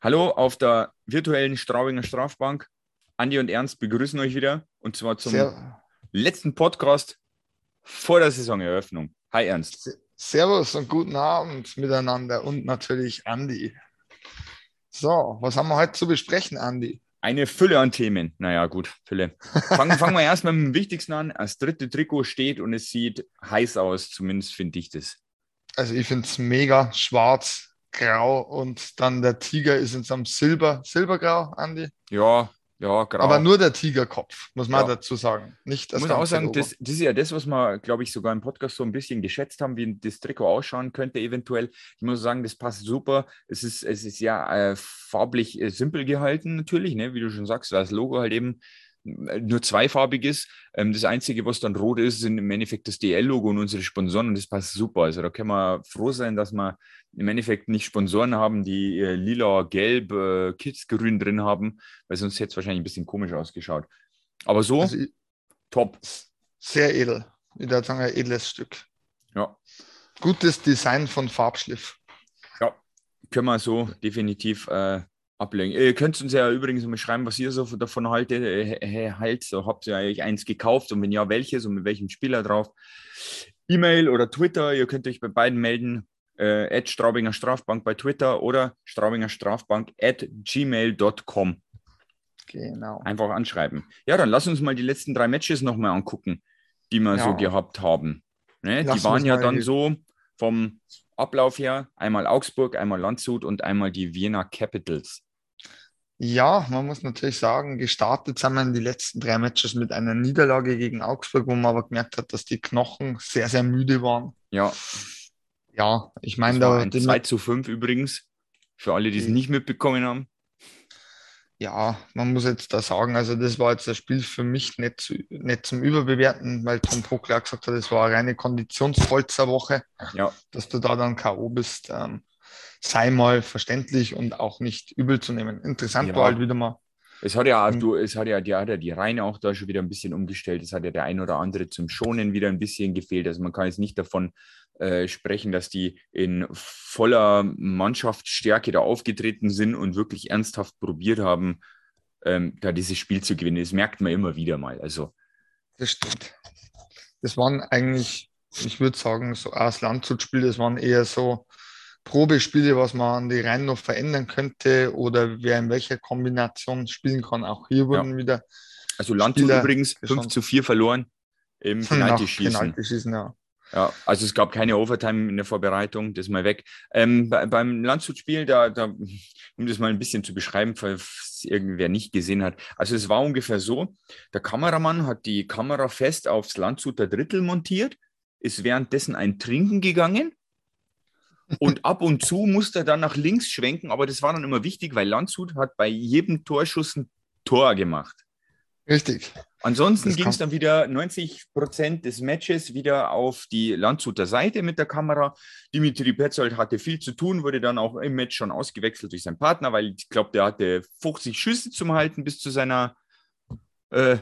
Hallo auf der virtuellen Straubinger Strafbank. Andi und Ernst begrüßen euch wieder und zwar zum Ser letzten Podcast vor der Saisoneröffnung. Hi Ernst. Servus und guten Abend miteinander und natürlich Andi. So, was haben wir heute zu besprechen, Andi? Eine Fülle an Themen. Naja, gut, Fülle. Fangen, fangen wir erstmal mit dem Wichtigsten an. Das dritte Trikot steht und es sieht heiß aus, zumindest finde ich das. Also ich finde es mega schwarz, grau und dann der Tiger ist in so einem Silber, Silbergrau, Andi. Ja, ja, grau. Aber nur der Tigerkopf, muss man Ja. dazu sagen. Nicht das Ich muss auch sagen, das, das ist ja das, was wir, glaube ich, sogar im Podcast so ein bisschen geschätzt haben, wie das Trikot ausschauen könnte, eventuell. Ich muss sagen, das passt super. Es ist, es ist ja äh, farblich äh, simpel gehalten, natürlich, ne? wie du schon sagst, das Logo halt eben nur zweifarbig ist. Ähm, das Einzige, was dann rot ist, sind im Endeffekt das DL-Logo und unsere Sponsoren und das passt super. Also da können wir froh sein, dass wir im Endeffekt nicht Sponsoren haben, die äh, lila, gelb, äh, kidsgrün drin haben, weil sonst hätte es wahrscheinlich ein bisschen komisch ausgeschaut. Aber so, Also top. sehr edel. Ich würde sagen, ein edles Stück. Ja. Gutes Design von Farbschliff. Ja, können wir so definitiv äh, ablegen. Ihr könnt uns ja übrigens mal schreiben, was ihr so davon haltet. Äh, äh, halt, so, habt ihr eigentlich eins gekauft und wenn ja, welches und mit welchem Spieler drauf? E-Mail oder Twitter, ihr könnt euch bei beiden melden. Äh, Straubinger Strafbank bei Twitter oder Straubinger Strafbank at gmail.com. Genau. Einfach anschreiben. Ja, dann lass uns mal die letzten drei Matches nochmal angucken, die wir Ja. so gehabt haben. Ne? Die waren ja dann so vom Ablauf her einmal Augsburg, einmal Landshut und einmal die Vienna Capitals. Ja, man muss natürlich sagen, gestartet sind wir in die letzten drei Matches mit einer Niederlage gegen Augsburg, wo man aber gemerkt hat, dass die Knochen sehr, sehr müde waren. Ja, Ja, ich meine, da, ein die, 2 zu 5 übrigens. Für alle, die es Die- nicht mitbekommen haben. ja, man muss jetzt da sagen, also das war jetzt das Spiel für mich nicht, zu, nicht zum Überbewerten, weil Tom auch gesagt hat, es war eine reine Konditionsfolzerwoche, Ja, dass du da dann K.O. bist. Ähm, sei mal verständlich und auch nicht übel zu nehmen. Interessant Ja. war halt wieder mal, es hat ja, Mhm. du, es hat ja, die hat ja die Reihe auch da schon wieder ein bisschen umgestellt. Es hat ja der ein oder andere zum Schonen wieder ein bisschen gefehlt. Also man kann jetzt nicht davon äh, sprechen, dass die in voller Mannschaftsstärke da aufgetreten sind und wirklich ernsthaft probiert haben, ähm, da dieses Spiel zu gewinnen. Das merkt man immer wieder mal. Also Das stimmt. Das waren eigentlich, ich würde sagen, so aus Landshut-Spiel, das waren eher so Probespiele, was man an die Reihen noch verändern könnte oder wer in welcher Kombination spielen kann. Auch hier wurden wieder Also Landshut Spieler übrigens 5 geschossen. zu 4 verloren im nach Penalty-Schießen. Penalty-Schießen, ja. Ja, also es gab keine Overtime in der Vorbereitung, das mal weg. Ähm, bei, beim Landshut-Spiel, da, da, um das mal ein bisschen zu beschreiben, falls irgendwer nicht gesehen hat. Also es war ungefähr so, der Kameramann hat die Kamera fest aufs Landshuter Drittel montiert, ist währenddessen ein Trinken gegangen und ab und zu musste er dann nach links schwenken, aber das war dann immer wichtig, weil Landshut hat bei jedem Torschuss ein Tor gemacht. Richtig. Ansonsten ging es dann wieder 90 Prozent des Matches wieder auf die Landshuter Seite mit der Kamera. Dimitri Petzold hatte viel zu tun, wurde dann auch im Match schon ausgewechselt durch seinen Partner, weil ich glaube, der hatte 50 Schüsse zum Halten bis zu seiner äh,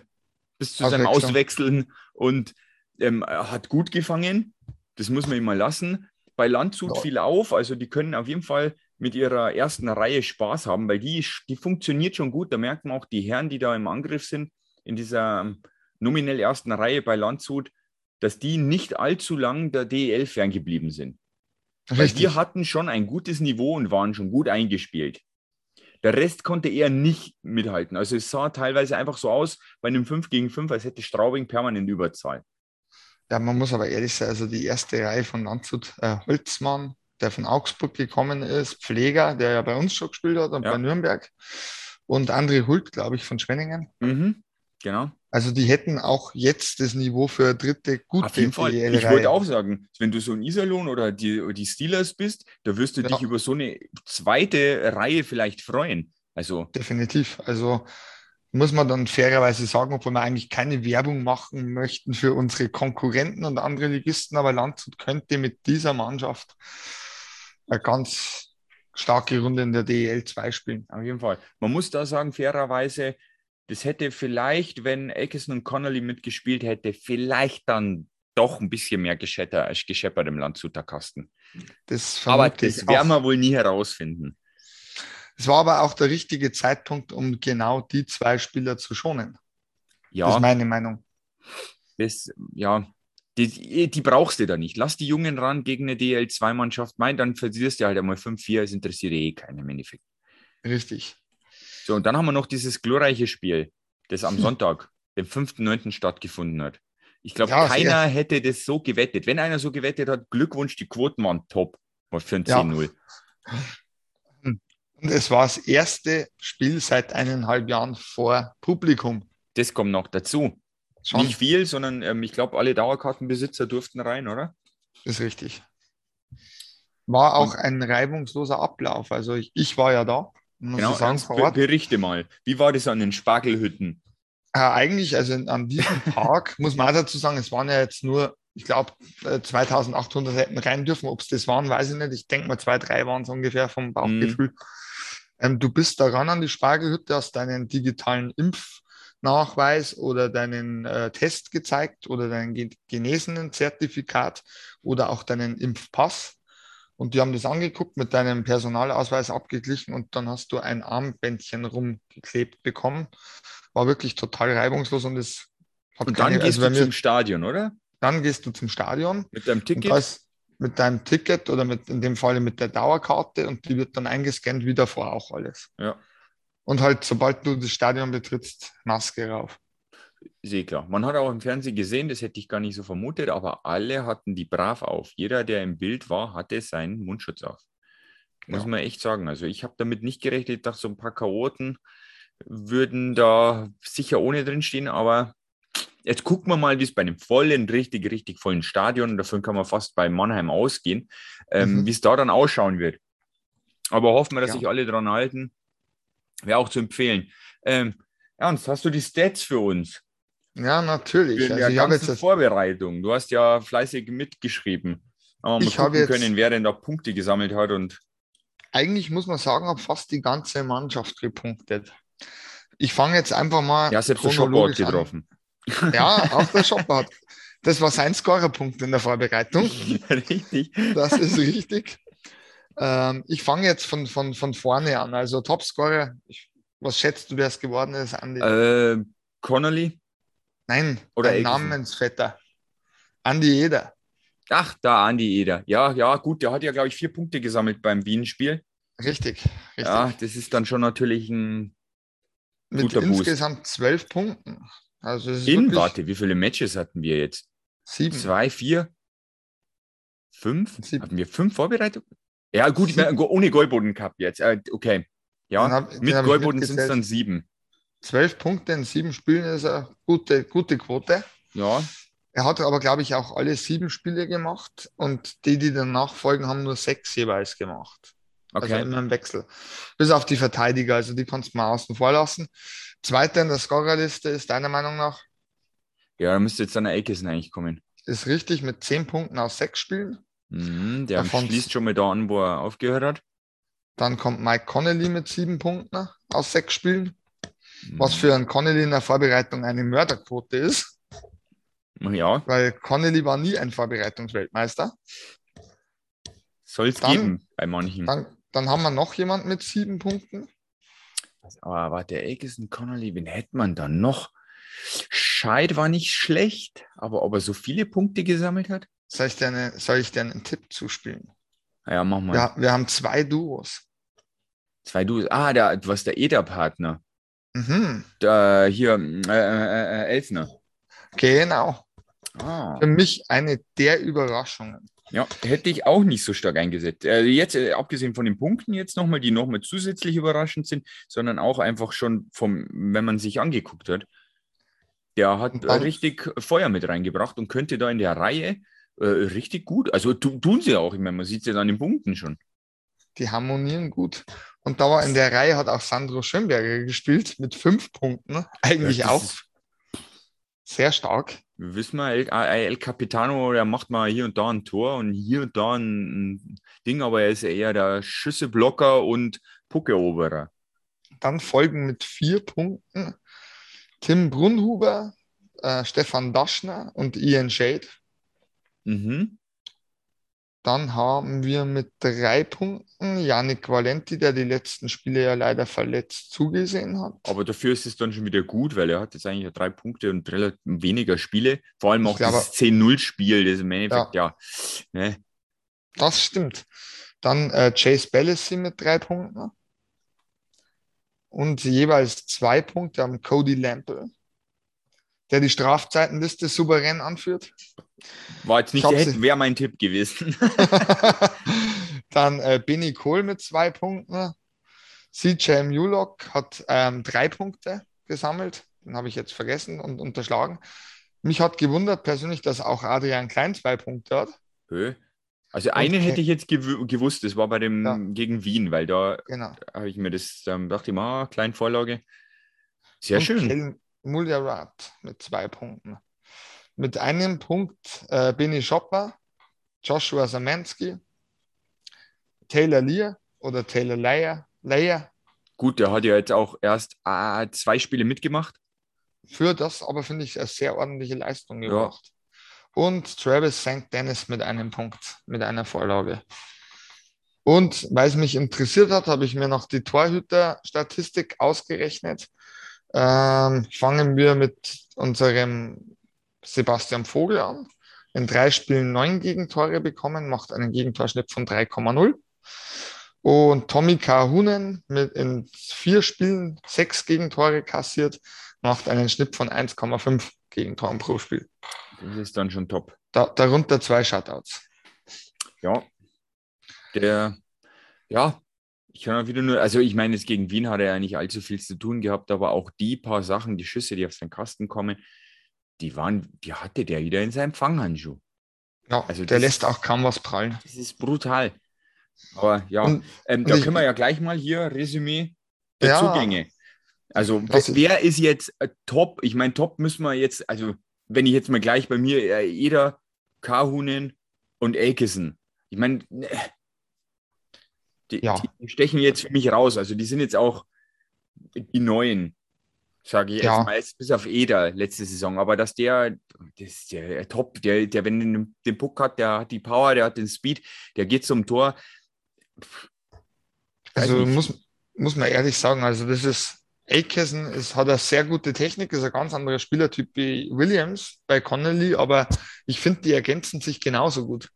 bis zu seinem. Auswechseln und ähm, hat gut gefangen. Das muss man ihm mal lassen. Bei Landshut Ja. fiel auf, also die können auf jeden Fall mit ihrer ersten Reihe Spaß haben, weil die, die funktioniert schon gut. Da merkt man auch die Herren, die da im Angriff sind, in dieser ähm, nominell ersten Reihe bei Landshut, dass die nicht allzu lang der DEL ferngeblieben sind. Weil die hatten schon ein gutes Niveau und waren schon gut eingespielt. Der Rest konnte eher nicht mithalten. Also es sah teilweise einfach so aus bei einem 5 gegen 5, als hätte Straubing permanent Überzahl. Ja, man muss aber ehrlich sein, also die erste Reihe von Landshut, äh, Holzmann, der von Augsburg gekommen ist, Pfleger, der ja bei uns schon gespielt hat und Ja. bei Nürnberg und André Hult, glaube ich, von Schwenningen. Mhm, genau. Also die hätten auch jetzt das Niveau für eine dritte gute Auf jeden Fall. Ich wollte auch sagen, wenn du so ein Iserlohn oder die, die Steelers bist, da wirst du Ja. dich über so eine zweite Reihe vielleicht freuen. Also, Definitiv. Also muss man dann fairerweise sagen, obwohl wir eigentlich keine Werbung machen möchten für unsere Konkurrenten und andere Ligisten, aber Landshut könnte mit dieser Mannschaft eine ganz starke Runde in der DEL 2 spielen. auf jeden Fall. Man muss da sagen, fairerweise, das hätte vielleicht, wenn Elkison und Connolly mitgespielt hätte, vielleicht dann doch ein bisschen mehr gescheppert, gescheppert im Landshuter Kasten. Das Aber das werden wir wohl nie herausfinden. Es war aber auch der richtige Zeitpunkt, um genau die zwei Spieler zu schonen. Ja. Das ist meine Meinung. Das, ja, die, die brauchst du da nicht. Lass die Jungen ran gegen eine DL2-Mannschaft. Mein, dann verlierst du halt einmal 5-4. Es interessiert eh keinen im Endeffekt. Richtig. So, und dann haben wir noch dieses glorreiche Spiel, das am Sonntag, dem 5.9. stattgefunden hat. Ich glaube, Ja, keiner sehr. hätte das so gewettet. Wenn einer so gewettet hat, Glückwunsch, die Quoten waren top. War für ein Ja. 10-0. Und es war das erste Spiel seit eineinhalb Jahren vor Publikum. Das kommt noch dazu. Schon Nicht viel, sondern ähm, ich glaube, alle Dauerkartenbesitzer durften rein, oder? ist richtig. War auch ein reibungsloser Ablauf. Also ich, ich war ja da, muss Genau, ich sagen, vor berichte mal. Wie war das an den Spargelhütten? Äh, eigentlich, also an diesem Tag, muss man auch dazu sagen, es waren ja jetzt nur, ich glaube, 2800 hätten rein dürfen. Ob es das waren, weiß ich nicht. Ich denke mal, zwei, drei waren es ungefähr vom Bauchgefühl. Ähm, du bist da ran an die Spargelhütte, hast deinen digitalen Impfnachweis oder deinen äh, Test gezeigt oder dein Ge- genesenen Zertifikat oder auch deinen Impfpass. Und die haben das angeguckt, mit deinem Personalausweis abgeglichen und dann hast du ein Armbändchen rumgeklebt bekommen. War wirklich total reibungslos und es hat Und dann keine, gehst also du mir, zum Stadion, oder? dann gehst du zum Stadion Mit deinem Ticket? Mit deinem Ticket oder mit, in dem Falle mit der Dauerkarte und die wird dann eingescannt, wie davor auch alles. Ja, Und halt, sobald du das Stadion betrittst, Maske rauf. eh klar. Man hat auch im Fernsehen gesehen, das hätte ich gar nicht so vermutet, aber alle hatten die brav auf. Jeder, der im Bild war, hatte seinen Mundschutz auf. Muss Ja. man echt sagen. Also ich habe damit nicht gerechnet, dass so ein paar Chaoten würden da sicher ohne drin stehen, aber jetzt gucken wir mal, wie es bei einem vollen, richtig, richtig vollen Stadion, davon kann man fast bei Mannheim ausgehen, ähm, Mhm. wie es da dann ausschauen wird. Aber hoffen wir, dass Ja. sich alle dran halten. Wäre auch zu empfehlen. Ähm, Ernst, hast du die Stats für uns? Ja, natürlich. Für Also die ich habe jetzt ganze Vorbereitung. Du hast ja fleißig mitgeschrieben. Aber mal Ich habe gucken jetzt- können, wer denn da Punkte gesammelt hat. Und eigentlich muss man sagen, habe fast die ganze Mannschaft gepunktet. Ich fange jetzt einfach mal ja, selbst der hat an. getroffen. Ja, auch der Shopper hat. Das war sein Scorerpunkt in der Vorbereitung. Richtig. Das ist richtig. Ähm, ich fange jetzt von, von, von vorne an. Also Topscorer, ich, was schätzt du, wer es geworden ist, Andi? Äh, Connolly? Nein, oder ein. Namensvetter. Andi Eder. Ach, da Andi Eder. Ja, ja, gut, der hat ja, glaube ich, vier Punkte gesammelt beim Wien-Spiel. Richtig, richtig. Ja, das ist dann schon natürlich ein. Mit guter Boost. insgesamt zwölf Punkten. Also In, warte, wie viele Matches hatten wir jetzt? sieben. Zwei, vier, fünf? Sieben. Hatten wir fünf Vorbereitungen? Ja, gut, meine, ohne Goldboden Cup jetzt. Äh, okay. Ja, hab- mit Goldboden sind es dann sieben. Zwölf Punkte in sieben Spielen ist eine gute, gute Quote. Ja, Er hat aber, glaube ich, auch alle sieben Spiele gemacht und die, die danach folgen, haben nur sechs jeweils gemacht. Also okay. immer im Wechsel. Bis auf die Verteidiger, also die kannst du mal außen vor lassen. Zweiter in der Scorerliste ist deiner Meinung nach, Ja, da müsste jetzt dann der Aikison eigentlich kommen. ist richtig mit zehn Punkten aus sechs Spielen. Mhm, der Davon- schließt schon mal da an, wo er aufgehört hat. Dann kommt Mike Connolly mit sieben Punkten aus sechs Spielen, was Mhm. für einen Connolly in der Vorbereitung eine Mörderquote ist, Ja, weil Connolly war nie ein Vorbereitungsweltmeister. soll es geben bei manchen. Dann, dann haben wir noch jemand mit sieben Punkten. Aber warte, Aikison, Connolly, wen hätte man dann noch? Scheid war nicht schlecht, aber ob er so viele Punkte gesammelt hat? Soll ich dir, eine, soll ich dir einen Tipp zuspielen? Ja, mach mal. Ja, wir haben zwei Duos. Zwei Du. Ah, der, du warst der Eder-Partner. Mhm, Da, hier, äh, äh, äh, Elsner. genau. Ah. Für mich eine der Überraschungen. Ja, hätte ich auch nicht so stark eingesetzt. Äh, jetzt, äh, abgesehen von den Punkten jetzt nochmal, die nochmal zusätzlich überraschend sind, sondern auch einfach schon vom, wenn man sich angeguckt hat. Der hat äh, richtig Feuer mit reingebracht und könnte da in der Reihe äh, richtig gut, also tu, tun sie auch, ich meine, man sieht es ja an den Punkten schon. Die harmonieren gut. Und da war in der Reihe hat auch Sandro Schönberger gespielt mit fünf Punkten. Eigentlich Ja, auch ist- sehr stark. Wissen wir, El, äh, El Capitano, der macht mal hier und da ein Tor und hier und da ein, Ding, aber er ist eher der Schüsseblocker und Puckeroberer. Dann folgen mit vier Punkten Tim Brunhuber, äh, Stefan Daschner und Ian Shade. Mhm. Dann haben wir mit drei Punkten Yannick Valenti, der die letzten Spiele ja leider verletzt zugesehen hat. Aber dafür ist es dann schon wieder gut, weil er hat jetzt eigentlich drei Punkte und relativ weniger Spiele. Vor allem auch glaube, das 10-0-Spiel, das im Endeffekt, ja. ja ne? Das stimmt. Dann äh, Chase Bellissy mit drei Punkten. Und jeweils zwei Punkte am Cody Lample, der die Strafzeitenliste souverän anführt. War jetzt nicht, wäre mein Tipp gewesen. Dann äh, Benny Cole mit zwei Punkten. CJ Mulock hat ähm, drei Punkte gesammelt. Den habe ich jetzt vergessen und unterschlagen. Mich hat gewundert persönlich, dass auch Adrian Klein zwei Punkte hat. Höh. Also einen hätte ich jetzt gew gewusst, das war bei dem ja. gegen Wien, weil da genau. habe ich mir das, ähm, dachte ich mal, ah, Kleinvorlage. Sehr und schön. Muljarat mit zwei Punkten. Mit einem Punkt äh, Benny Schopper, Joshua Samansky, Taylor Lear oder Taylor Leyer. Leyer. Gut, der hat ja jetzt auch erst äh, zwei Spiele mitgemacht. Für das aber finde ich eine sehr ordentliche Leistung gebracht. Ja. Und Travis St. Dennis mit einem Punkt, mit einer Vorlage. Und weil es mich interessiert hat, habe ich mir noch die Torhüter-Statistik ausgerechnet. Ähm, fangen wir mit unserem Sebastian Vogel an. In drei Spielen neun Gegentore bekommen, macht einen Gegentorschnitt von 3,0. Und Tommy Kahunen mit in vier Spielen sechs Gegentore kassiert, macht einen Schnitt von 1,5 Gegentoren pro Spiel. Das ist dann schon top. Da, darunter zwei Shutouts. Ja. Der, ja, ich kann auch wieder nur, also ich meine, jetzt gegen Wien hat er ja nicht allzu viel zu tun gehabt, aber auch die paar Sachen, die Schüsse, die auf seinen Kasten kommen, die waren, die hatte der wieder in seinem Fanghandschuh. Ja, also der lässt auch kaum was prallen. Das ist brutal. Aber ja, und, ähm, da können wir ja gleich mal hier Resümee der ja, Zugänge. Also wer ist jetzt äh, top? Ich meine, top müssen wir jetzt, also wenn ich jetzt mal gleich bei mir, äh, Eder, Kahunen und Elkison. Ich meine, ne, die, ja. die, stechen jetzt für mich raus. Also die sind jetzt auch die neuen, sage ich ja. jetzt bis auf Eder letzte Saison. Aber dass der, das ist der Top, der, der wenn den, den Puck hat, der hat die Power, der hat den Speed, der geht zum Tor. Also muss, muss man ehrlich sagen, also das ist, Aitkeson ist, hat eine sehr gute Technik, ist ein ganz anderer Spielertyp wie Williams bei Connolly, aber ich finde, die ergänzen sich genauso gut.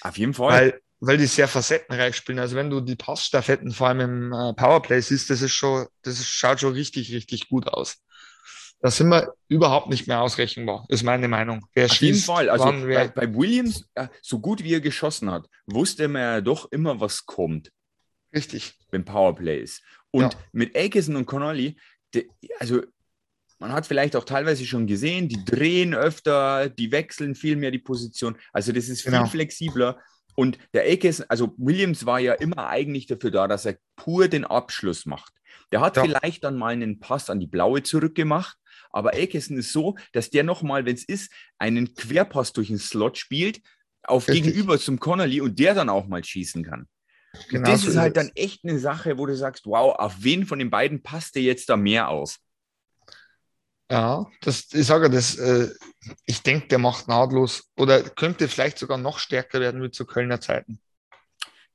Auf jeden Fall. Weil weil die sehr facettenreich spielen. Also wenn du die Passstaffetten vor allem im äh, Powerplay siehst, das ist schon, das ist, schaut schon richtig, richtig gut aus. Da sind wir überhaupt nicht mehr ausrechenbar, ist meine Meinung. Wer Auf jeden Fall. Also bei, bei, Williams, äh, so gut wie er geschossen hat, wusste man ja doch immer, was kommt. Richtig. Wenn Powerplay ist. Und ja. mit Aikison und Connolly, die, also man hat vielleicht auch teilweise schon gesehen, die drehen öfter, die wechseln viel mehr die Position. Also das ist viel genau. flexibler und der Akes, also Williams war ja immer eigentlich dafür da, dass er pur den Abschluss macht. Der hat ja. vielleicht dann mal einen Pass an die Blaue zurückgemacht, aber Akeson ist so, dass der nochmal, wenn es ist, einen Querpass durch den Slot spielt, auf Richtig. gegenüber zum Connolly und der dann auch mal schießen kann. Genau das so ist halt dann echt eine Sache, wo du sagst, wow, auf wen von den beiden passt der jetzt da mehr aus? Ja, das, ich sage, das, äh, ich denke, der macht nahtlos oder könnte vielleicht sogar noch stärker werden wie zu Kölner Zeiten.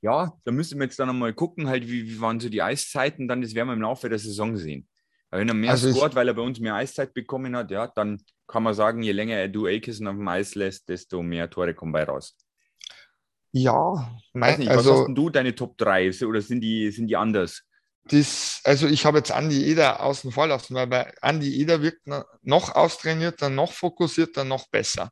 Ja, da müssen wir jetzt dann nochmal gucken, halt, wie, wie waren so die Eiszeiten, dann das werden wir im Laufe der Saison sehen. Wenn er mehr also scoret, weil er bei uns mehr Eiszeit bekommen hat, ja, dann kann man sagen, je länger er Du Aikison auf dem Eis lässt, desto mehr Tore kommen bei raus. Ja, mein, nicht, also, was hast denn du deine Top 3 oder sind die, sind die anders? Das, also ich habe jetzt Andi Eder außen vor lassen, weil bei Andi Eder wirkt noch austrainierter, noch fokussierter, noch besser.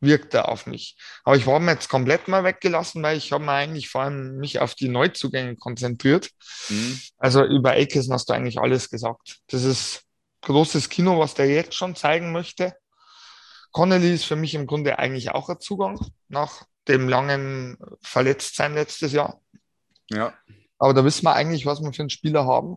Wirkt er auf mich. Aber ich war mir jetzt komplett mal weggelassen, weil ich habe mir eigentlich vor allem mich auf die Neuzugänge konzentriert. Mhm. Also über Aikison hast du eigentlich alles gesagt. Das ist großes Kino, was der jetzt schon zeigen möchte. Connolly ist für mich im Grunde eigentlich auch ein Zugang nach dem langen Verletztsein letztes Jahr. Ja. Aber da wissen wir eigentlich, was wir für einen Spieler haben.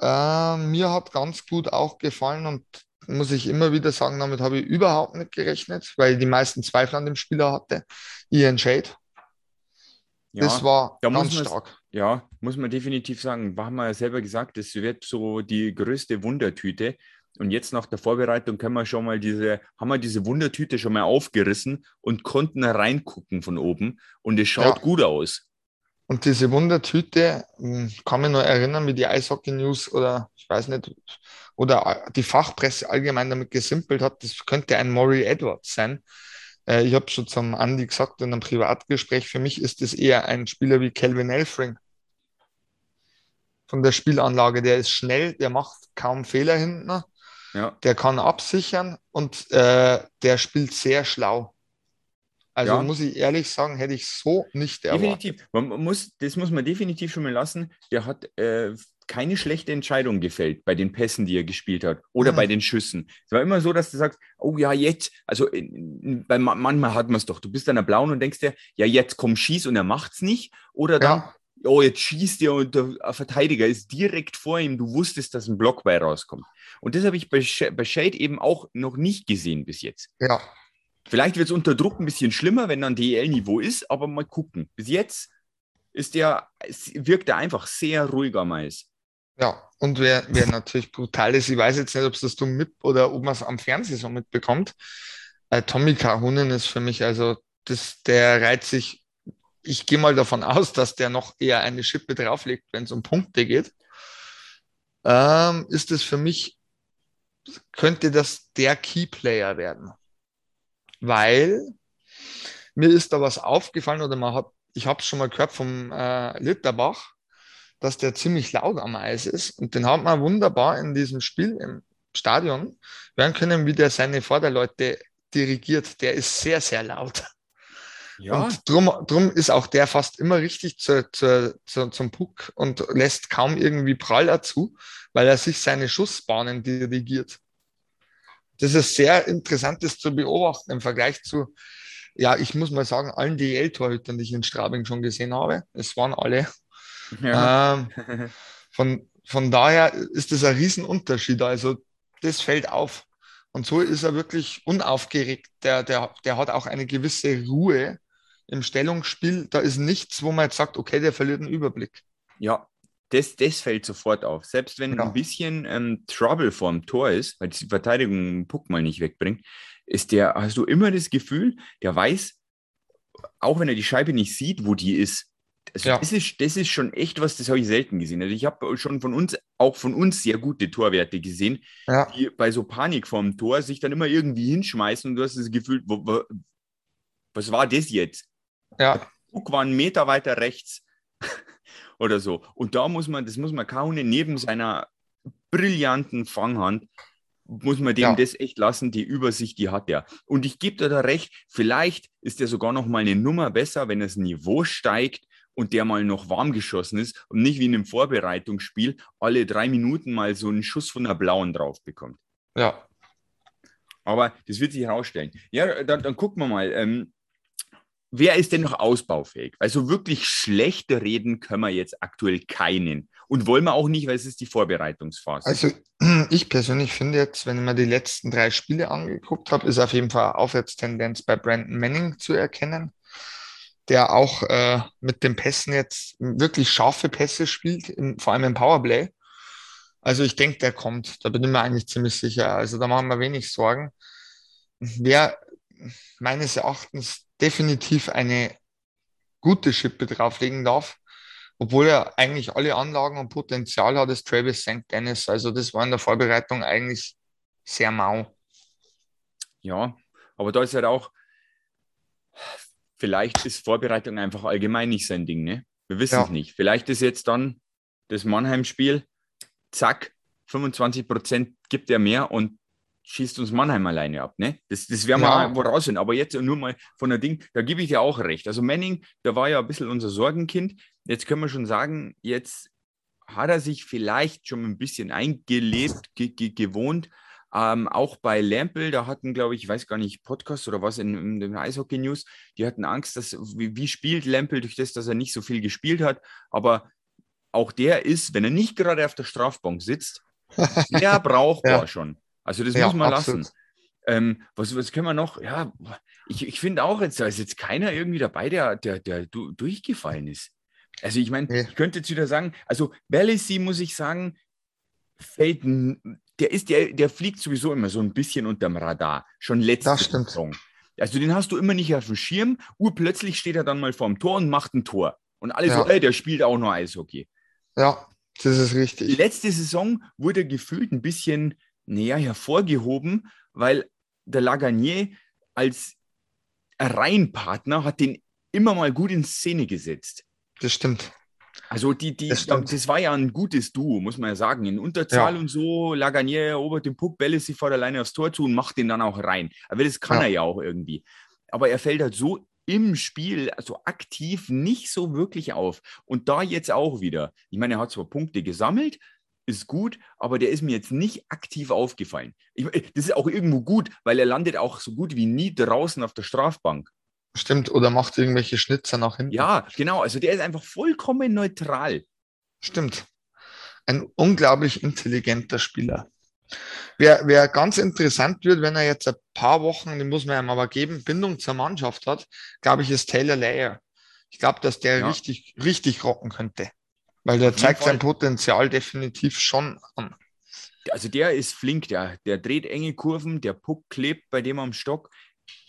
Äh, mir hat ganz gut auch gefallen und muss ich immer wieder sagen, damit habe ich überhaupt nicht gerechnet, weil ich die meisten Zweifel an dem Spieler hatte. Ian Shade. Ja, das war da ganz stark. Ja, muss man definitiv sagen. Wir haben ja selber gesagt, das wird so die größte Wundertüte. Und jetzt nach der Vorbereitung können wir schon mal diese, haben wir diese Wundertüte schon mal aufgerissen und konnten reingucken von oben. Und es schaut ja. gut aus. Und diese Wundertüte, hm, kann mich nur erinnern, wie die Eishockey News oder ich weiß nicht, oder die Fachpresse allgemein damit gesimpelt hat, das könnte ein Maury Edwards sein. Äh, ich habe schon zum Andy gesagt in einem Privatgespräch, für mich ist es eher ein Spieler wie Calvin Elfring. Von der Spielanlage, der ist schnell, der macht kaum Fehler hinten, ja. der kann absichern und äh, der spielt sehr schlau. Also ja. muss ich ehrlich sagen, hätte ich so nicht erwartet. Definitiv. Man muss, das muss man definitiv schon mal lassen. Der hat äh, keine schlechte Entscheidung gefällt bei den Pässen, die er gespielt hat oder mhm. bei den Schüssen. Es war immer so, dass du sagst, oh ja, jetzt, also bei, manchmal hat man es doch, du bist an der Blauen und denkst dir, ja, jetzt komm, schieß und er macht es nicht. Oder dann, ja. oh, jetzt schießt er und der Verteidiger ist direkt vor ihm, du wusstest, dass ein Block bei rauskommt. Und das habe ich bei, bei Shade eben auch noch nicht gesehen bis jetzt. Ja, Vielleicht wird es unter Druck ein bisschen schlimmer, wenn dann DEL-Niveau ist, aber mal gucken. Bis jetzt ist der, wirkt er einfach sehr ruhig am Eis. Ja, und wer, wer natürlich brutal ist, ich weiß jetzt nicht, ob es das du mit oder ob man es am Fernsehen so mitbekommt. Äh, Tommy Kahunen ist für mich, also das, der reizt sich, ich gehe mal davon aus, dass der noch eher eine Schippe drauflegt, wenn es um Punkte geht. Ähm, ist es für mich, könnte das der Keyplayer werden weil mir ist da was aufgefallen oder man hat, ich habe es schon mal gehört vom äh, Litterbach, dass der ziemlich laut am Eis ist und den hat man wunderbar in diesem Spiel im Stadion hören können, wie der seine Vorderleute dirigiert. Der ist sehr, sehr laut. Ja. Und drum, drum ist auch der fast immer richtig zu, zu, zu, zum Puck und lässt kaum irgendwie Praller zu, weil er sich seine Schussbahnen dirigiert das ist sehr interessant, das zu beobachten im Vergleich zu, ja, ich muss mal sagen, allen DL-Torhütern, die ich in Straubing schon gesehen habe. Es waren alle. Ja. Ähm, von, von daher ist das ein Riesenunterschied. Also das fällt auf. Und so ist er wirklich unaufgeregt. Der, der, der hat auch eine gewisse Ruhe im Stellungsspiel. Da ist nichts, wo man jetzt sagt, okay, der verliert den Überblick. Ja, das, das fällt sofort auf. Selbst wenn ja. ein bisschen ähm, Trouble vorm Tor ist, weil die Verteidigung den Puck mal nicht wegbringt, ist der, hast du immer das Gefühl, der weiß, auch wenn er die Scheibe nicht sieht, wo die ist. Also ja. das, ist das ist schon echt was, das habe ich selten gesehen. Also ich habe schon von uns, auch von uns sehr gute Torwerte gesehen, ja. die bei so Panik vorm Tor sich dann immer irgendwie hinschmeißen und du hast das Gefühl, wo, wo, was war das jetzt? Ja. Der Puck war einen Meter weiter rechts oder so. Und da muss man, das muss man kauen, neben seiner brillanten Fanghand, muss man dem ja. das echt lassen, die Übersicht, die hat er. Und ich gebe dir da recht, vielleicht ist er sogar noch mal eine Nummer besser, wenn das Niveau steigt und der mal noch warm geschossen ist und nicht wie in einem Vorbereitungsspiel alle drei Minuten mal so einen Schuss von der Blauen drauf bekommt. Ja. Aber das wird sich herausstellen. Ja, dann, dann gucken wir mal. Ähm, wer ist denn noch ausbaufähig? Also wirklich schlechte reden können wir jetzt aktuell keinen. Und wollen wir auch nicht, weil es ist die Vorbereitungsphase. Also ich persönlich finde jetzt, wenn ich mir die letzten drei Spiele angeguckt habe, ist auf jeden Fall Aufwärtstendenz bei Brandon Manning zu erkennen, der auch äh, mit den Pässen jetzt wirklich scharfe Pässe spielt, im, vor allem im Powerplay. Also ich denke, der kommt. Da bin ich mir eigentlich ziemlich sicher. Also da machen wir wenig Sorgen. Wer meines Erachtens definitiv eine gute Schippe drauflegen darf, obwohl er eigentlich alle Anlagen und Potenzial hat, ist Travis St. Dennis. Also das war in der Vorbereitung eigentlich sehr mau. Ja, aber da ist halt auch, vielleicht ist Vorbereitung einfach allgemein nicht sein Ding, ne? Wir wissen ja. es nicht. Vielleicht ist jetzt dann das Mannheim-Spiel, zack, 25 Prozent gibt er mehr und schießt uns Mannheim alleine ab. Ne? Das, das werden wir ja. woraus sind. Aber jetzt nur mal von der Ding, da gebe ich dir auch recht. Also Manning, der war ja ein bisschen unser Sorgenkind. Jetzt können wir schon sagen, jetzt hat er sich vielleicht schon ein bisschen eingelebt, ge ge gewohnt. Ähm, auch bei Lampel, da hatten, glaube ich, ich weiß gar nicht, Podcast oder was in, in den Eishockey News, die hatten Angst, dass, wie, wie spielt Lampel durch das, dass er nicht so viel gespielt hat. Aber auch der ist, wenn er nicht gerade auf der Strafbank sitzt, sehr brauchbar ja. schon. Also das ja, muss man absolut. lassen. Ähm, was, was können wir noch? Ja, ich, ich finde auch, jetzt, da ist jetzt keiner irgendwie dabei, der, der, der du, durchgefallen ist. Also ich meine, nee. ich könnte jetzt wieder sagen, also Bellisi muss ich sagen, fällt der ist, der, der fliegt sowieso immer so ein bisschen unterm Radar. Schon letzte. Saison. Also den hast du immer nicht auf dem Schirm. Urplötzlich steht er dann mal vorm Tor und macht ein Tor. Und alle so, Ja. ey, der spielt auch nur Eishockey. Ja, das ist richtig. Letzte Saison wurde gefühlt ein bisschen, naja, hervorgehoben, weil der Laganier als Reihenpartner hat den immer mal gut in Szene gesetzt. Das stimmt. Also die, die, Das das, war ja ein gutes Duo, muss man ja sagen. In Unterzahl Ja. und so, Laganier erobert den Puck, Bälle sich vor der Leine aufs Tor zu und macht den dann auch rein. Aber das kann Ja. er ja auch irgendwie. Aber er fällt halt so im Spiel, also aktiv, nicht so wirklich auf. Und da jetzt auch wieder. Ich meine, er hat zwar Punkte gesammelt, ist gut, aber der ist mir jetzt nicht aktiv aufgefallen. Ich, das ist auch irgendwo gut, weil er landet auch so gut wie nie draußen auf der Strafbank. Stimmt. Oder macht irgendwelche Schnitzer nach hinten. Ja, genau. Also der ist einfach vollkommen neutral. Stimmt. Ein unglaublich intelligenter Spieler. Wer, wer ganz interessant wird, wenn er jetzt ein paar Wochen, den muss man ihm aber geben, Bindung zur Mannschaft hat, glaube ich, ist Taylor Layer. Ich glaube, dass der Ja. richtig, richtig rocken könnte. Weil der zeigt sein. Potenzial definitiv schon an. Also der ist flink, der, der dreht enge Kurven, der Puck klebt bei dem am Stock.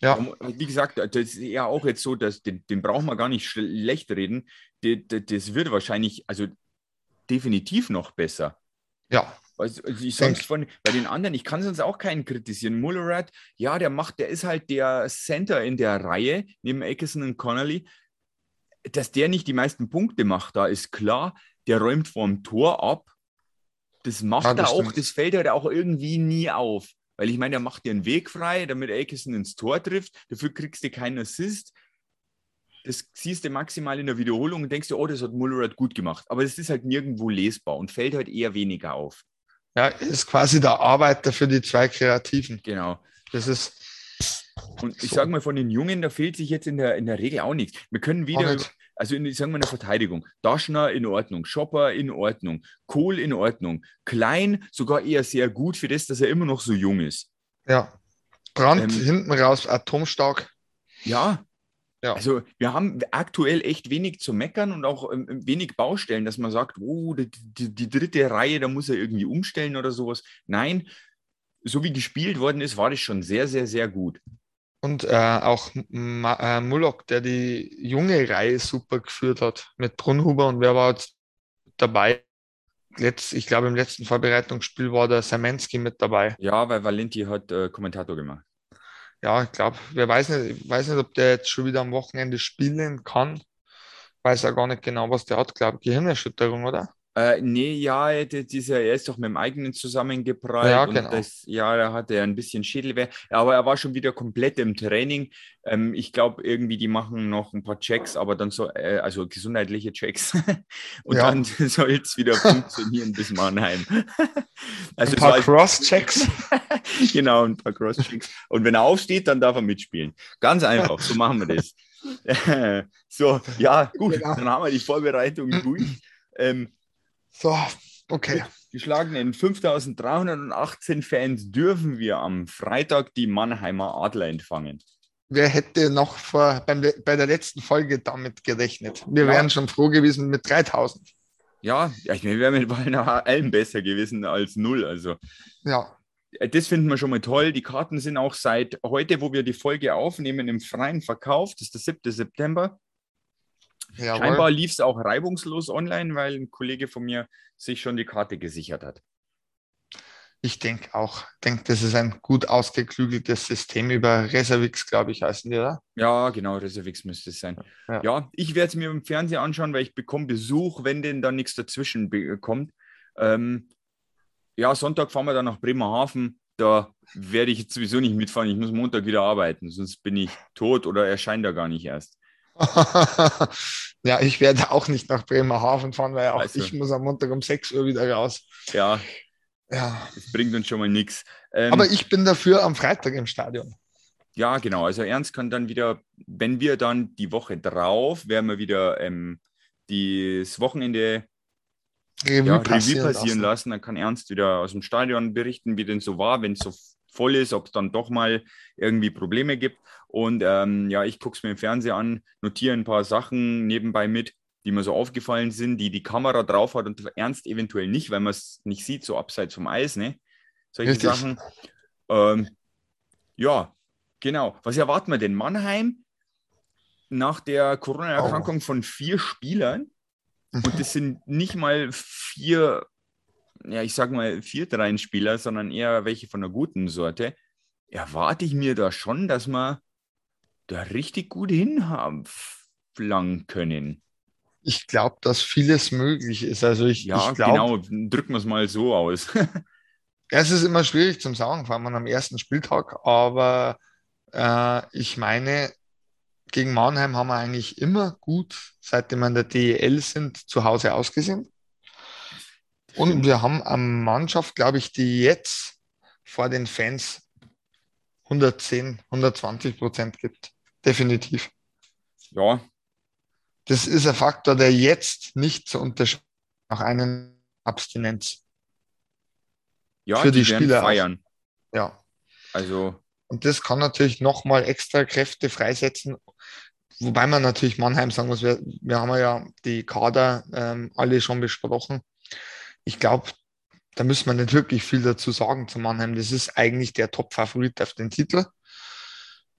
Ja, Wie gesagt, das ist ja auch jetzt so, dass den, den braucht man gar nicht schlecht reden. Das, wird wahrscheinlich, also definitiv noch besser. ja, Also, also ich sonst von bei den anderen, ich kann sonst auch keinen kritisieren. Mullerat, ja, der macht, der ist halt der Center in der Reihe neben Eckerson und Connolly. Dass der nicht die meisten Punkte macht, da ist klar. Der räumt vorm Tor ab. Das macht Ja, er das auch, stimmt. das fällt halt auch irgendwie nie auf. Weil ich meine, er macht dir einen Weg frei, damit Eckerson ins Tor trifft. Dafür kriegst du keinen Assist. Das siehst du maximal in der Wiederholung und denkst dir, oh, das hat Mullerat gut gemacht. Aber es ist halt nirgendwo lesbar und fällt halt eher weniger auf. ja, ist quasi der Arbeiter für die zwei Kreativen. Genau. Das ist Und ich So. sage mal, von den Jungen, da fehlt sich jetzt in der, in der Regel auch nichts. Wir können wieder, also in, sagen wir in der Verteidigung, Daschner in Ordnung, Schopper in Ordnung, Kohl in Ordnung, Klein sogar eher sehr gut für das, dass er immer noch so jung ist. Ja. Brand Ähm, hinten raus, atomstark. Ja. Ja. Also wir haben aktuell echt wenig zu meckern und auch ähm, wenig Baustellen, dass man sagt, oh, die, die, die dritte Reihe, da muss er irgendwie umstellen oder sowas. Nein, so wie gespielt worden ist, war das schon sehr, sehr, sehr gut. Und äh, auch Ma äh, Mullock, der die junge Reihe super geführt hat mit Brunhuber und wer war jetzt dabei? Letzt, ich glaube, im letzten Vorbereitungsspiel war der Semensky mit dabei. Ja, weil Valenti hat äh, Kommentator gemacht. Ja, ich glaube, wer weiß nicht, ich weiß nicht, ob der jetzt schon wieder am Wochenende spielen kann. Weiß ja gar nicht genau, was der hat, glaube Gehirnerschütterung, oder? Äh, nee, ja, dieser, er ist doch mit dem eigenen zusammengeprallt. Ja, und genau. Das, ja, da hatte er ein bisschen Schädelweh. Aber er war schon wieder komplett im Training. Ähm, ich glaube, irgendwie, die machen noch ein paar Checks, aber dann so, äh, also gesundheitliche Checks. und Ja. dann soll es wieder funktionieren bis Mannheim. also Ein paar Cross-Checks. genau, ein paar Cross-Checks. Und wenn er aufsteht, dann darf er mitspielen. Ganz einfach, so machen wir das. so, ja, gut, Genau. dann haben wir die Vorbereitung durch. Ähm, So, okay. geschlagenen 5318 Fans dürfen wir am Freitag die Mannheimer Adler empfangen. Wer hätte noch vor, beim, le- bei der letzten Folge damit gerechnet? Wir Ja. wären schon froh gewesen mit 3000. Ja, ja, ich meine, wir wären mit allen besser gewesen als null. Also, Ja, äh, das finden wir schon mal toll. Die Karten sind auch seit heute, wo wir die Folge aufnehmen, im freien Verkauf. Das ist der 7. September. Jawohl. Scheinbar lief es auch reibungslos online, weil ein Kollege von mir sich schon die Karte gesichert hat. Ich denke auch. Denke, das ist ein gut ausgeklügeltes System über Reservix, glaube ich, heißen die, oder? Ja, genau, Reservix müsste es sein. Ja. Ja, ich werde es mir im Fernsehen anschauen, weil ich bekomme Besuch, wenn denn da nichts dazwischen be- kommt. Ähm, ja, Sonntag fahren wir dann nach Bremerhaven. Da werde ich jetzt sowieso nicht mitfahren. Ich muss Montag wieder arbeiten, sonst bin ich tot oder erscheint da gar nicht erst. ja, ich werde auch nicht nach Bremerhaven fahren, weil auch Also. ich muss am Montag um 6 Uhr wieder raus. Ja, Ja. das bringt uns schon mal nichts. Ähm, Aber ich bin dafür am Freitag im Stadion. Ja, genau. Also Ernst kann dann wieder, wenn wir dann die Woche drauf, werden wir wieder ähm, das Wochenende Revue ja, passieren, Revue passieren lassen. lassen. Dann kann Ernst wieder aus dem Stadion berichten, wie denn so war, wenn es so voll ist, ob es dann doch mal irgendwie Probleme gibt. Und ähm, ja, ich gucke es mir im Fernsehen an, notiere ein paar Sachen nebenbei mit, die mir so aufgefallen sind, die die Kamera drauf hat und Ernst eventuell nicht, weil man es nicht sieht, so abseits vom Eis. Ne? solche Richtig. Sachen. Ähm, ja, genau. Was erwarten wir denn? Mannheim nach der Corona-Erkrankung von vier Spielern und das sind nicht mal vier, ja, ich sag mal Viertreihenspieler, sondern eher welche von einer guten Sorte. Erwarte ich mir da schon, dass wir da richtig gut hinhaben können. Ich glaube, dass vieles möglich ist. Also ich, Ja, ich glaube, genau, drücken wir es mal so aus. es ist immer schwierig zum Sagen, vor allem am ersten Spieltag, aber äh, ich meine, gegen Mannheim haben wir eigentlich immer gut, seitdem wir in der DEL sind, zu Hause ausgesehen. Und wir haben eine Mannschaft, glaube ich, die jetzt vor den Fans 110, 120 Prozent gibt. Definitiv. ja, Das ist ein Faktor, der jetzt nicht zu unterscheiden nach einer Abstinenz. ja, Für die werden Spieler feiern. Ja. Also, Und das kann natürlich nochmal extra Kräfte freisetzen. Wobei man natürlich Mannheim sagen muss, wir, wir haben ja die Kader ähm, alle schon besprochen. Ich glaube, da müssen wir nicht wirklich viel dazu sagen zu Mannheim. Das ist eigentlich der Top-Favorit auf den Titel.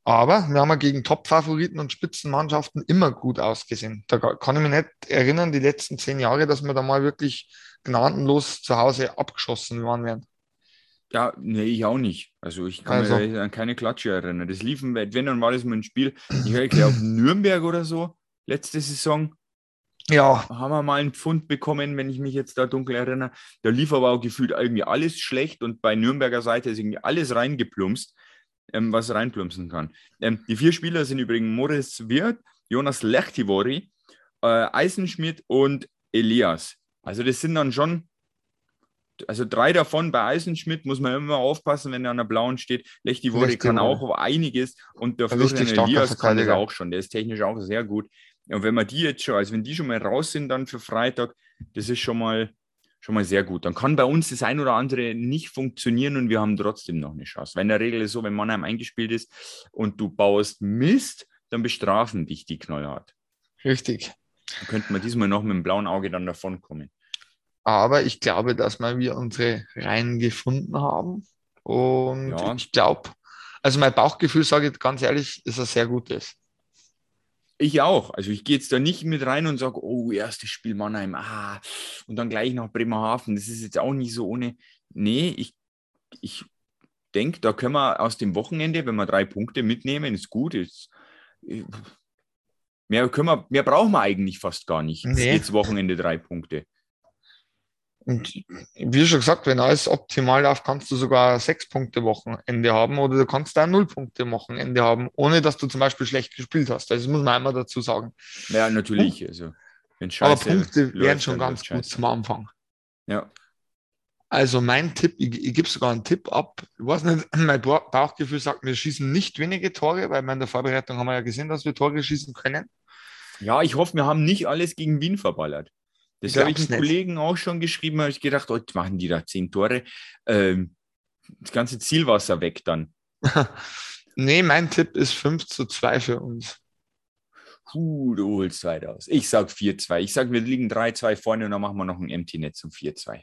Aber wir haben ja gegen Top-Favoriten und Spitzenmannschaften immer gut ausgesehen. Da ka- kann ich mich nicht erinnern, die letzten zehn Jahre, dass wir da mal wirklich gnadenlos zu Hause abgeschossen worden wären. ja, nee, ich auch nicht. Also, ich kann Also. mich an keine Klatsche erinnern. Das liefen, wenn dann war das mal ein Spiel, ich glaube, Nürnberg oder so, letzte Saison. Ja, haben wir mal einen Pfund bekommen, wenn ich mich jetzt da dunkel erinnere. Da lief aber auch gefühlt irgendwie alles schlecht und bei Nürnberger Seite ist irgendwie alles reingeplumpst, ähm, was reinplumpsen kann. Ähm, die vier Spieler sind übrigens Moritz Wirth, Jonas Lechtivori, äh, Eisenschmidt und Elias. Also das sind dann schon, also drei davon bei Eisenschmidt muss man immer aufpassen, wenn er an der blauen steht. Lechtivori kann auch einiges und der Florian Elias kann das auch schon. Der ist technisch auch sehr gut. Und wenn wir die jetzt schon, also wenn die schon mal raus sind dann für Freitag, das ist schon mal, schon mal sehr gut. Dann kann bei uns das ein oder andere nicht funktionieren und wir haben trotzdem noch eine Chance. Weil in der Regel ist es so, wenn Mannheim eingespielt ist und du baust Mist, dann bestrafen dich die knallhart. richtig. Dann könnten wir diesmal noch mit dem blauen Auge dann davonkommen. Aber ich glaube, dass wir wir unsere Reihen gefunden haben. Und Ja. ich glaube, also mein Bauchgefühl, sage ich ganz ehrlich, ist ein sehr gutes. Ich auch. Also ich gehe jetzt da nicht mit rein und sage, oh, erstes Spiel Mannheim, ah, und dann gleich nach Bremerhaven. Das ist jetzt auch nicht so ohne. Nee, ich, ich denke, da können wir aus dem Wochenende, wenn wir drei Punkte mitnehmen, ist gut. Ist, äh, mehr, können wir, mehr brauchen wir eigentlich fast gar nicht. Nee. Jetzt Wochenende drei Punkte. Und wie schon gesagt, wenn alles optimal läuft, kannst du sogar sechs Punkte Wochenende haben oder du kannst da null Punkte Wochenende haben, ohne dass du zum Beispiel schlecht gespielt hast. Das muss man einmal dazu sagen. Ja, natürlich. Also, wenn Aber Punkte wären schon ganz gut scheiße. zum Anfang. Ja. Also mein Tipp, ich, ich gebe sogar einen Tipp ab. Ich weiß nicht, mein Bauch- Bauchgefühl sagt, wir schießen nicht wenige Tore, weil wir in der Vorbereitung haben wir ja gesehen, dass wir Tore schießen können. Ja, ich hoffe, wir haben nicht alles gegen Wien verballert. Das habe ich einem nicht. Kollegen auch schon geschrieben, habe ich gedacht, oh, jetzt machen die da zehn Tore. Ähm, das ganze Zielwasser weg dann. Nee, mein Tipp ist 5 zu 2 für uns. Puh, du holst weit aus. Ich sage 4-2. Ich sage, wir liegen 3-2 vorne und dann machen wir noch ein Empty-Net zum 4-2.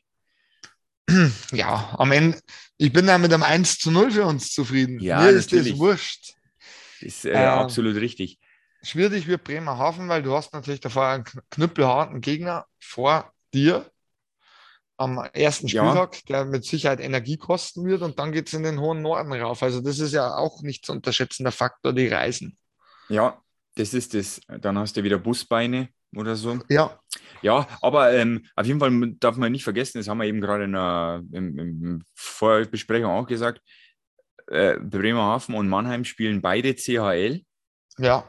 Ja, am Ende, ich bin da mit einem 1 zu 0 für uns zufrieden. Ja, Mir ist das natürlich. wurscht. Ist äh, Ähm, absolut richtig. Schwierig wird Bremerhaven, weil du hast natürlich davor einen kn- knüppelharten Gegner vor dir am ersten Ja. Spieltag, der mit Sicherheit Energie kosten wird und dann geht es in den hohen Norden rauf. Also das ist ja auch nicht zu unterschätzender Faktor, die Reisen. Ja, das ist das. Dann hast du wieder Busbeine oder so. Ja, Ja, aber ähm, auf jeden Fall darf man nicht vergessen, das haben wir eben gerade in der im Vorbesprechung auch gesagt, äh, Bremerhaven und Mannheim spielen beide CHL. Ja,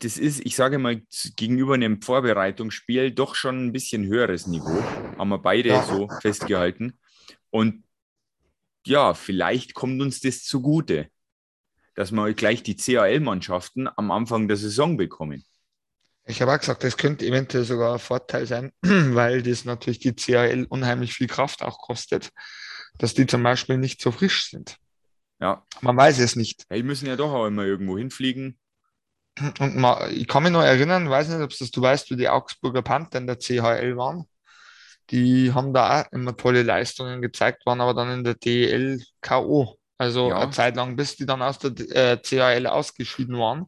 Das ist, ich sage mal, gegenüber einem Vorbereitungsspiel doch schon ein bisschen höheres Niveau. Haben wir beide Ja. so festgehalten. Und ja, vielleicht kommt uns das zugute, dass wir gleich die CHL-Mannschaften am Anfang der Saison bekommen. Ich habe auch gesagt, das könnte eventuell sogar ein Vorteil sein, weil das natürlich die CHL unheimlich viel Kraft auch kostet, dass die zum Beispiel nicht so frisch sind. Ja, Man weiß es nicht. ja die müssen ja doch auch immer irgendwo hinfliegen. Und ich kann mich noch erinnern, weiß nicht, ob das, du weißt, wie die Augsburger Panther in der CHL waren. die haben da auch immer tolle Leistungen gezeigt, waren aber dann in der DEL K.O. Also Ja. eine Zeit lang, bis die dann aus der äh, CAL ausgeschieden waren.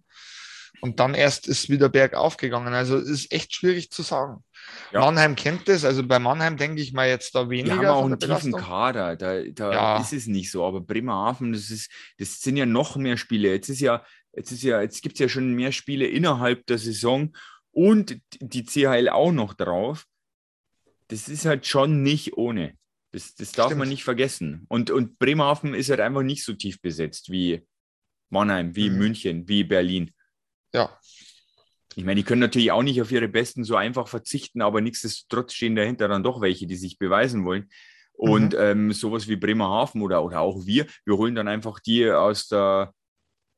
Und dann erst ist wieder bergauf gegangen. Also ist echt schwierig zu sagen. Ja. Mannheim kennt das. Also bei Mannheim denke ich mal jetzt da Die weniger haben auch einen tiefen. Kader, da, da Ja. ist es nicht so. Aber Bremerhaven, das ist, das sind ja noch mehr Spiele. Jetzt ist ja, jetzt ist ja, jetzt gibt es ja schon mehr Spiele innerhalb der Saison und die CHL auch noch drauf. Das ist halt schon nicht ohne. Das, das darf man Stimmt. nicht vergessen. Und, und Bremerhaven ist halt einfach nicht so tief besetzt wie Mannheim, wie Mhm. München, wie Berlin. Ja, Ich meine, die können natürlich auch nicht auf ihre Besten so einfach verzichten, aber nichtsdestotrotz stehen dahinter dann doch welche, die sich beweisen wollen. Und Mhm. ähm, sowas wie Bremerhaven oder, oder auch wir, wir holen dann einfach die aus der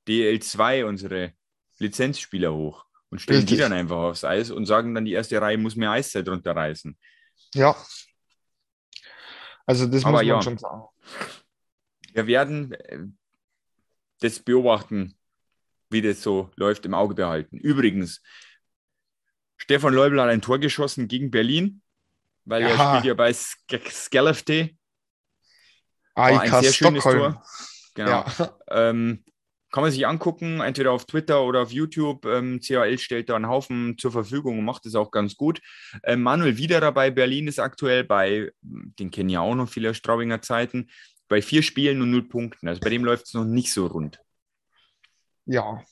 DL2, unsere Lizenzspieler hoch und stellen die Richtig. dann einfach aufs Eis und sagen dann, die erste Reihe muss mehr Eiszeit runterreißen. ja. Also das Aber muss man ja. schon sagen. Wir werden äh, das beobachten, wie das so läuft, im Auge behalten. Übrigens, Stefan Leubel hat ein Tor geschossen gegen Berlin, weil er Ja. spielt ja bei Sk- Skellefteå. War AIK ein sehr schönes Stockholm. Tor. Genau. Ja. Ähm, kann man sich angucken, entweder auf Twitter oder auf YouTube. Ähm, CHL stellt da einen Haufen zur Verfügung und macht es auch ganz gut. Ähm, Manuel Wiederer bei Berlin ist aktuell bei, den kennen ja auch noch viele Straubinger Zeiten, bei vier Spielen und null Punkten. Also bei dem läuft es noch nicht so rund. ja.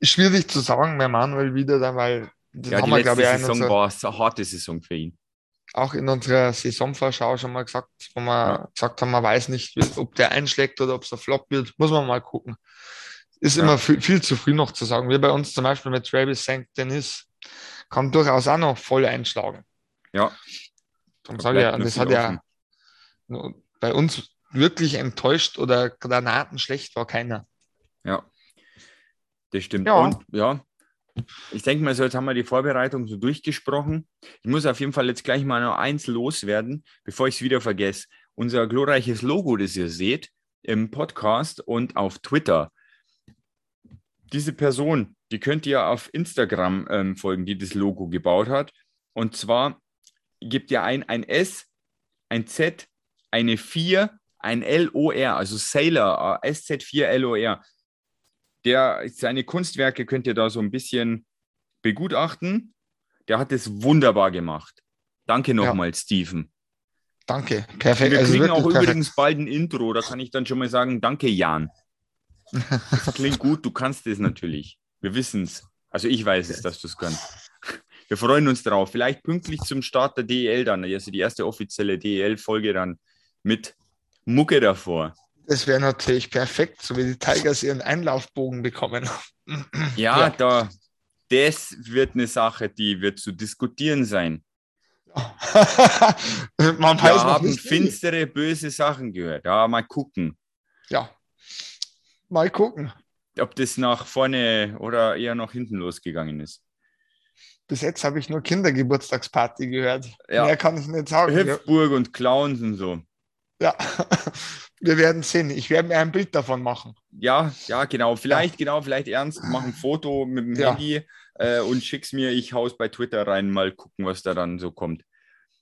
Schwierig zu sagen, bei Manuel wieder, da, weil das Ja, haben die wir, letzte ich, in, Saison unserer, war eine harte Saison für ihn. Auch in unserer Saisonvorschau schon mal gesagt, wo wir Ja. gesagt haben, man weiß nicht, ob der einschlägt oder ob es ein Flop wird. Muss man mal gucken. Ist Ja. immer viel, viel zu früh noch zu sagen. Wie bei uns zum Beispiel mit Travis St. Denis kann durchaus auch noch voll einschlagen. Ja. Darum Da sage ich ja, das hat ja offen. nur bei uns wirklich enttäuscht oder granatenschlecht war keiner. Ja, das stimmt. Ja. Und ja, ich denke mal, so jetzt haben wir die Vorbereitung so durchgesprochen. Ich muss auf jeden Fall jetzt gleich mal noch eins loswerden, bevor ich es wieder vergesse. Unser glorreiches Logo, das ihr seht im Podcast und auf Twitter. Diese Person, die könnt ihr auf Instagram ähm, folgen, die das Logo gebaut hat. Und zwar gibt ihr ein, ein S, ein Z, eine 4, ein LOR, also Sailor, äh, SZ4LOR. Der, seine Kunstwerke könnt ihr da so ein bisschen begutachten. Der hat es wunderbar gemacht. Danke nochmal, Steven. Danke, perfekt. Wir Also kriegen auch perfekt. übrigens bald ein Intro, da kann ich dann schon mal sagen, danke Jan. Das klingt gut, du kannst es natürlich. Wir wissen es. Also ich weiß es, dass du es kannst. Wir freuen uns drauf. Vielleicht pünktlich zum Start der DEL dann, also die erste offizielle DEL-Folge dann mit Mucke davor. Das wäre natürlich perfekt, so wie die Tigers ihren Einlaufbogen bekommen. Ja, Ja. da, das wird eine Sache, die wird zu diskutieren sein. Man Wir haben finstere, böse Sachen gehört. Ja, mal gucken, Ja, mal gucken. ob das nach vorne oder eher nach hinten losgegangen ist. Bis jetzt habe ich nur Kindergeburtstagsparty gehört. Ja. Mehr kann ich nicht sagen. Hüpfburg und Clowns und so. Ja. Wir werden sehen. Ich werde mir ein Bild davon machen. Ja, ja, genau. Vielleicht, genau, vielleicht ernst. Mach ein Foto mit dem Ja. Handy äh, und schick's mir. Ich hau's bei Twitter rein, mal gucken, was da dann so kommt.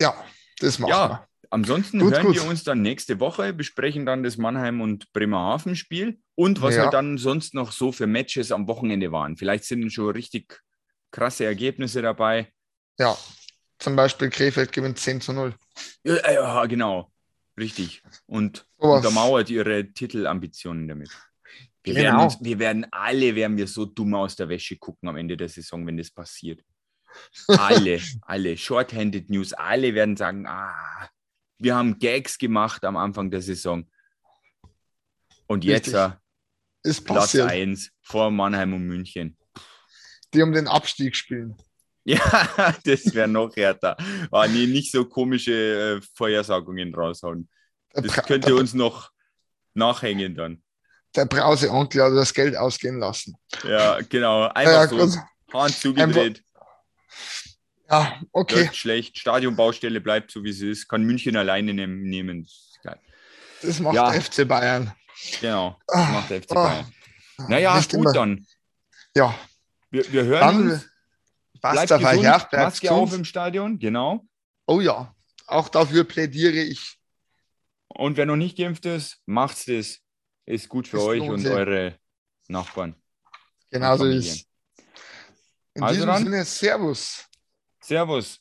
Ja, das machen Ja. wir. Ansonsten Gut, hören gut. wir uns dann nächste Woche, besprechen dann das Mannheim- und Bremerhaven-Spiel und was Ja. halt dann sonst noch so für Matches am Wochenende waren. Vielleicht sind schon richtig krasse Ergebnisse dabei. Ja, zum Beispiel Krefeld gewinnt 10 zu 0. Ja, ja genau. Richtig. Und Sowas. untermauert ihre Titelambitionen damit. Wir, Genau. werden uns, wir werden alle, werden wir so dumm aus der Wäsche gucken am Ende der Saison, wenn das passiert. Alle, alle, Shorthanded News, alle werden sagen, ah, wir haben Gags gemacht am Anfang der Saison. Und jetzt Richtig. äh, Ist Platz passiert. 1 vor Mannheim und München. Die um den Abstieg spielen. Ja, das wäre noch härter. Ah, nee, nicht so komische äh, Vorhersagungen raushauen. Der, Das könnte uns noch nachhängen dann. der Brause-Onkel hat das Geld ausgehen lassen. Ja, genau. Einfach Ja, so. gut. Hahn zugedreht. Ja, okay. Läuft schlecht. Stadionbaustelle bleibt so, wie sie ist. Kann München alleine nehm, nehmen. Das geil. Das macht Ja. der FC Bayern. Genau. Das Ah, macht der FC ah. Bayern. Naja, Nicht gut immer. dann. Ja, Wir, wir hören dann uns. Passt Bleibt gesund. Maske auf im Stadion. Genau. Oh ja, auch dafür plädiere ich. Und wer noch nicht geimpft ist, macht's das. Ist gut für Es euch und eure Nachbarn. Genauso Familien. ist. In Also diesem dann. Sinne, Servus. Servus.